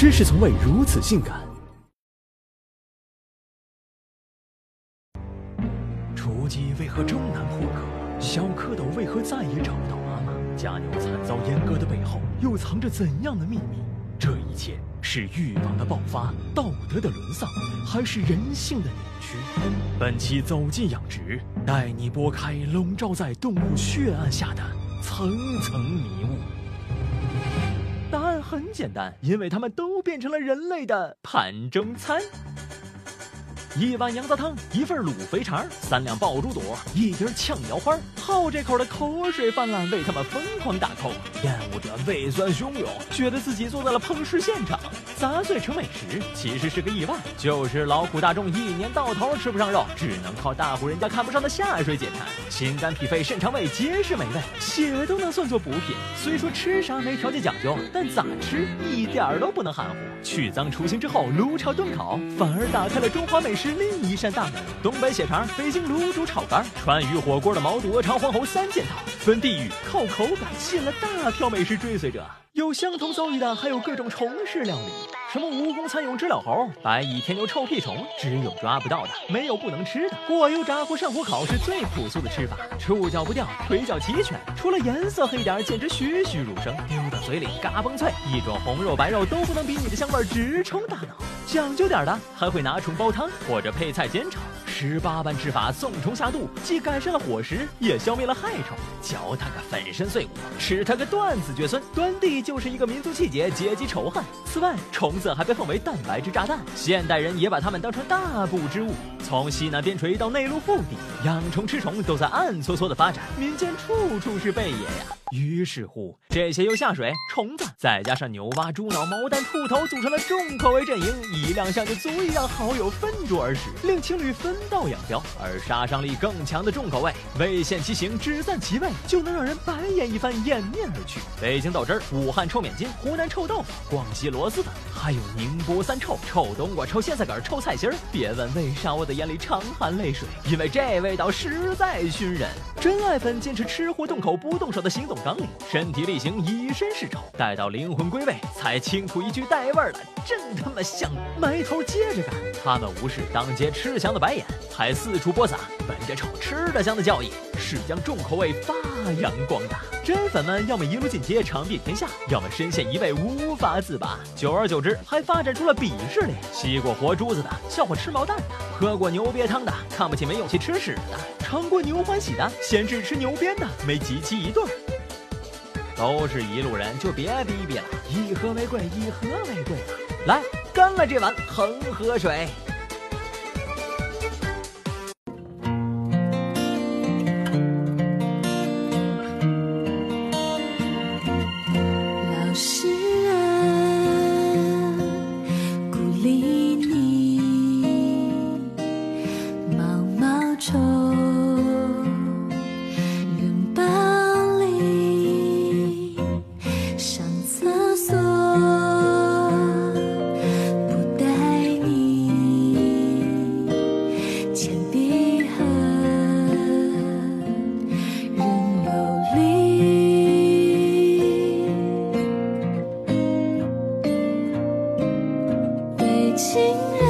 知识从未如此性感。雏鸡为何终难破壳？小蝌蚪为何再也找不到妈妈？家牛惨遭阉割的背后，又藏着怎样的秘密？这一切是欲望的爆发，道德的沦丧，还是人性的扭曲？本期走进养殖，带你拨开笼罩在动物血案下的层层迷雾。很简单，因为它们都变成了人类的盘中餐。一碗羊杂汤，一份卤肥肠，三两爆猪肚，一碟炝腰花，好这口的口水泛滥，为他们疯狂打 call。厌恶者胃酸汹涌，觉得自己坐在了烹食现场。砸碎成美食，其实是个意外，就是劳苦大众一年到头吃不上肉，只能靠大户人家看不上的下水解馋。心肝脾肺肾肠胃皆是美味，血都能算作补品。虽说吃啥没条件讲究，但咋吃一点儿都不能含糊。去脏除腥之后，炉炒炖烤，反而打开了中华美食另一扇大门。东北血肠，北京卤煮炒肝，川渝火锅的毛肚、鹅肠、黄喉三件套，分地域靠口感吸引了大票美食追随者。有相同遭遇的，还有各种虫式料理，什么蜈蚣蚕蛹知了猴，白蚁天牛臭屁虫，只有抓不到的，没有不能吃的。过油炸或上火烤是最朴素的吃法，触角不掉，腿脚齐全，除了颜色黑点，简直栩栩如生，丢到嘴里嘎嘣脆，一种红肉白肉都不能比你的香味直冲大脑。讲究点的还会拿虫煲汤或者配菜煎炒。十八般吃法送虫下肚，既改善了伙食，也消灭了害虫。嚼它个粉身碎骨，吃它个断子绝孙。端地就是一个民族气节、阶级仇恨。此外，虫子还被奉为蛋白质炸弹，现代人也把它们当成大补之物。从西南边陲到内陆腹地，养虫吃虫都在暗搓搓的发展，民间处处是贝爷呀。于是乎，这些由下水、虫子，再加上牛蛙、猪脑、毛蛋、兔头组成的重口味阵营，一亮相就足以让好友分桌而食，令情侣分道扬镳。而杀伤力更强的重口味，未现其形，只散其味，就能让人白眼一番，掩面而去。北京豆汁儿、武汉臭面筋、湖南臭豆腐、广西螺蛳粉，还有宁波三臭、臭冬瓜、臭苋菜梗、臭菜心儿。别问为啥我的眼里常含泪水，因为这味道实在熏人。真爱粉坚持吃货动口不动手的行动。纲领，身体力行，以身试丑，待到灵魂归位，才清吐一句带味儿的，真他妈香！埋头接着干，他们无视当街吃香的白眼，还四处播撒“本着臭吃的香”的教义，是将重口味发扬光大。真粉们要么一路进阶尝遍天下，要么深陷一味无法自拔。久而久之，还发展出了鄙视链：吸过活珠子的笑话吃毛蛋的，喝过牛瘪汤的看不起没勇气吃屎的，尝过牛欢喜的嫌只吃牛鞭的没集齐一对儿。都是一路人，就别逼逼了。以和为贵，以和为贵啊！来，干了这碗恒河水。情。